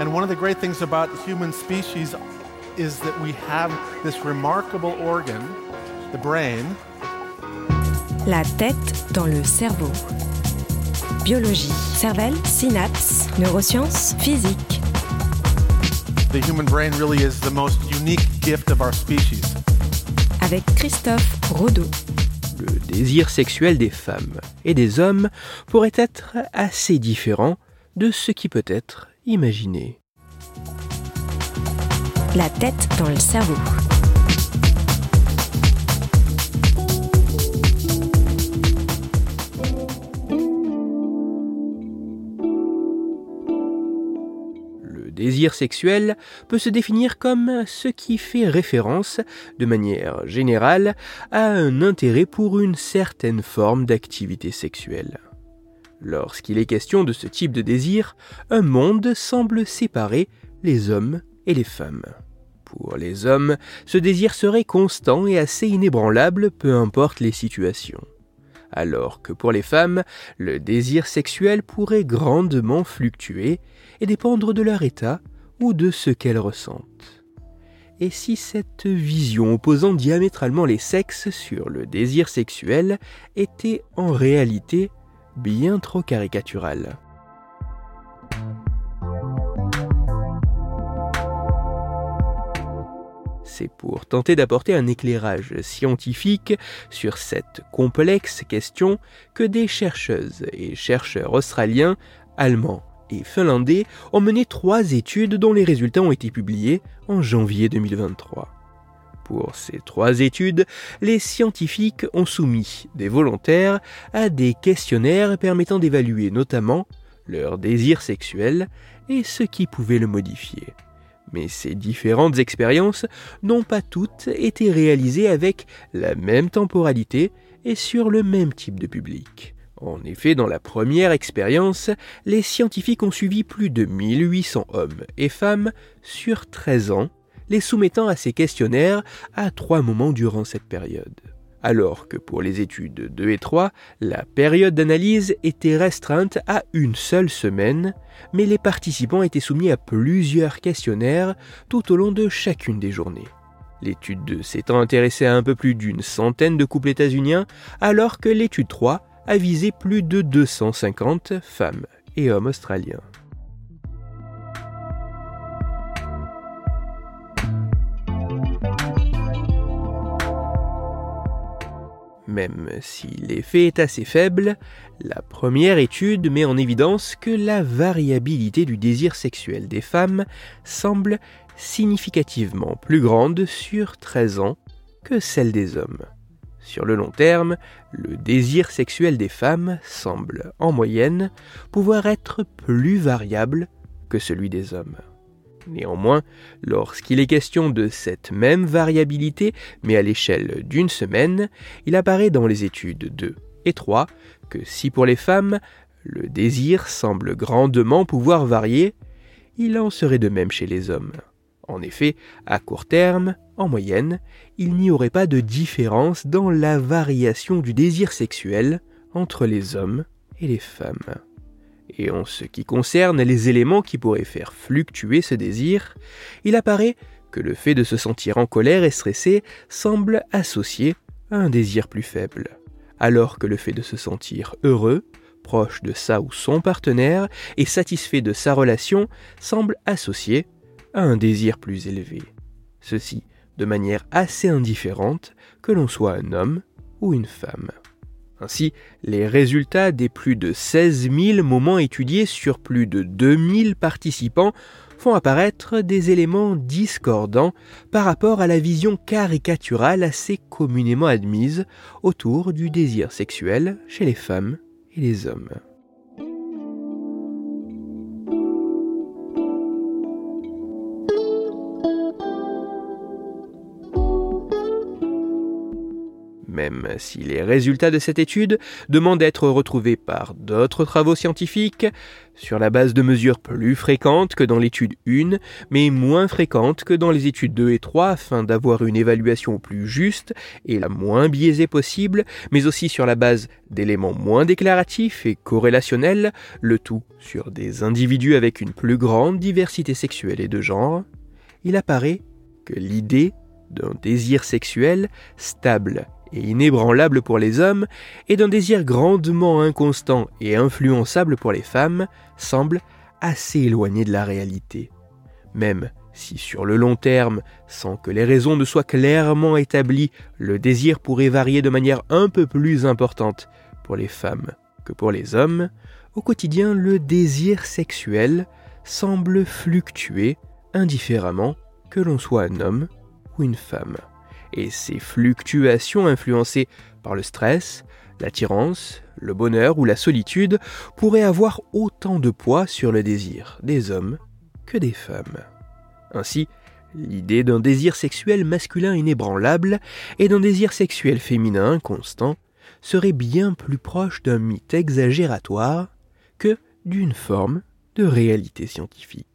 And one of the great things about the human species is that we have this remarkable organ, the brain. La tête dans le cerveau. Biologie, cervelle, synapses, neurosciences, physique. The human brain really is the most unique gift of our species. Avec Christophe Rodeau. Le désir sexuel des femmes et des hommes pourrait être assez différent de ce qui peut être imaginé. La tête dans le cerveau. Le désir sexuel peut se définir comme ce qui fait référence, de manière générale, à un intérêt pour une certaine forme d'activité sexuelle. Lorsqu'il est question de ce type de désir, un monde semble séparer les hommes et les femmes. Pour les hommes, ce désir serait constant et assez inébranlable, peu importe les situations. Alors que pour les femmes, le désir sexuel pourrait grandement fluctuer et dépendre de leur état ou de ce qu'elles ressentent. Et si cette vision opposant diamétralement les sexes sur le désir sexuel était en réalité bien trop caricaturale C'est pour tenter d'apporter un éclairage scientifique sur cette complexe question que des chercheuses et chercheurs australiens, allemands et finlandais ont mené trois études dont les résultats ont été publiés en janvier 2023. Pour ces trois études, les scientifiques ont soumis des volontaires à des questionnaires permettant d'évaluer notamment leur désir sexuel et ce qui pouvait le modifier. Mais ces différentes expériences n'ont pas toutes été réalisées avec la même temporalité et sur le même type de public. En effet, dans la première expérience, les scientifiques ont suivi plus de 1800 hommes et femmes sur 13 ans, les soumettant à ces questionnaires à trois moments durant cette période alors que pour les études 2 et 3, la période d'analyse était restreinte à une seule semaine, mais les participants étaient soumis à plusieurs questionnaires tout au long de chacune des journées. L'étude 2 s'étant intéressée à un peu plus d'une centaine de couples états-uniens, alors que l'étude 3 a visé plus de 250 femmes et hommes australiens. Même si l'effet est assez faible, la première étude met en évidence que la variabilité du désir sexuel des femmes semble significativement plus grande sur 13 ans que celle des hommes. Sur le long terme, le désir sexuel des femmes semble, en moyenne, pouvoir être plus variable que celui des hommes. Néanmoins, lorsqu'il est question de cette même variabilité, mais à l'échelle d'une semaine, il apparaît dans les études 2 et 3 que si pour les femmes, le désir semble grandement pouvoir varier, il en serait de même chez les hommes. En effet, à court terme, en moyenne, il n'y aurait pas de différence dans la variation du désir sexuel entre les hommes et les femmes. Et en ce qui concerne les éléments qui pourraient faire fluctuer ce désir, il apparaît que le fait de se sentir en colère et stressé semble associé à un désir plus faible, alors que le fait de se sentir heureux, proche de sa ou son partenaire et satisfait de sa relation semble associé à un désir plus élevé. Ceci de manière assez indifférente que l'on soit un homme ou une femme. Ainsi, les résultats des plus de 16 000 moments étudiés sur plus de 2000 participants font apparaître des éléments discordants par rapport à la vision caricaturale assez communément admise autour du désir sexuel chez les femmes et les hommes. Même si les résultats de cette étude demandent d'être retrouvés par d'autres travaux scientifiques, sur la base de mesures plus fréquentes que dans l'étude 1, mais moins fréquentes que dans les études 2 et 3 afin d'avoir une évaluation plus juste et la moins biaisée possible, mais aussi sur la base d'éléments moins déclaratifs et corrélationnels, le tout sur des individus avec une plus grande diversité sexuelle et de genre, il apparaît que l'idée d'un désir sexuel stable et inébranlable pour les hommes et d'un désir grandement inconstant et influençable pour les femmes semble assez éloigné de la réalité. Même si sur le long terme, sans que les raisons ne soient clairement établies, le désir pourrait varier de manière un peu plus importante pour les femmes que pour les hommes, au quotidien le désir sexuel semble fluctuer indifféremment que l'on soit un homme ou une femme. Et ces fluctuations influencées par le stress, l'attirance, le bonheur ou la solitude pourraient avoir autant de poids sur le désir des hommes que des femmes. Ainsi, l'idée d'un désir sexuel masculin inébranlable et d'un désir sexuel féminin constant serait bien plus proche d'un mythe exagératoire que d'une forme de réalité scientifique.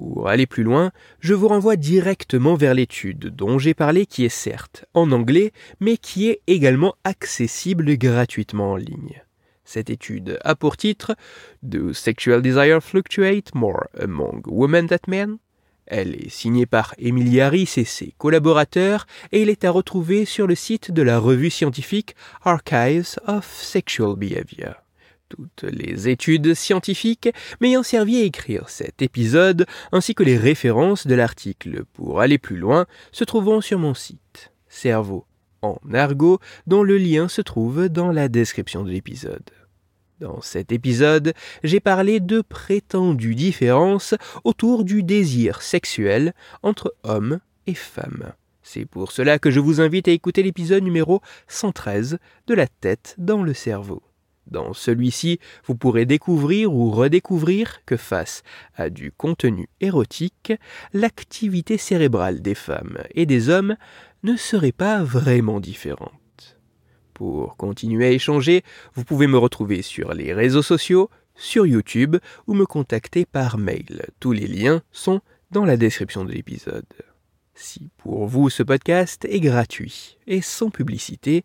Pour aller plus loin, je vous renvoie directement vers l'étude dont j'ai parlé qui est certes en anglais, mais qui est également accessible gratuitement en ligne. Cette étude a pour titre Do Sexual Desire Fluctuate More Among Women Than Men? Elle est signée par Emily Harris et ses collaborateurs et il est à retrouver sur le site de la revue scientifique Archives of Sexual Behavior toutes les études scientifiques m'ayant servi à écrire cet épisode, ainsi que les références de l'article pour aller plus loin, se trouvant sur mon site, Cerveau en argot, dont le lien se trouve dans la description de l'épisode. Dans cet épisode, j'ai parlé de prétendues différences autour du désir sexuel entre hommes et femmes. C'est pour cela que je vous invite à écouter l'épisode numéro 113 de La tête dans le cerveau. Dans celui-ci, vous pourrez découvrir ou redécouvrir que face à du contenu érotique, l'activité cérébrale des femmes et des hommes ne serait pas vraiment différente. Pour continuer à échanger, vous pouvez me retrouver sur les réseaux sociaux, sur YouTube ou me contacter par mail. Tous les liens sont dans la description de l'épisode. Si pour vous ce podcast est gratuit et sans publicité,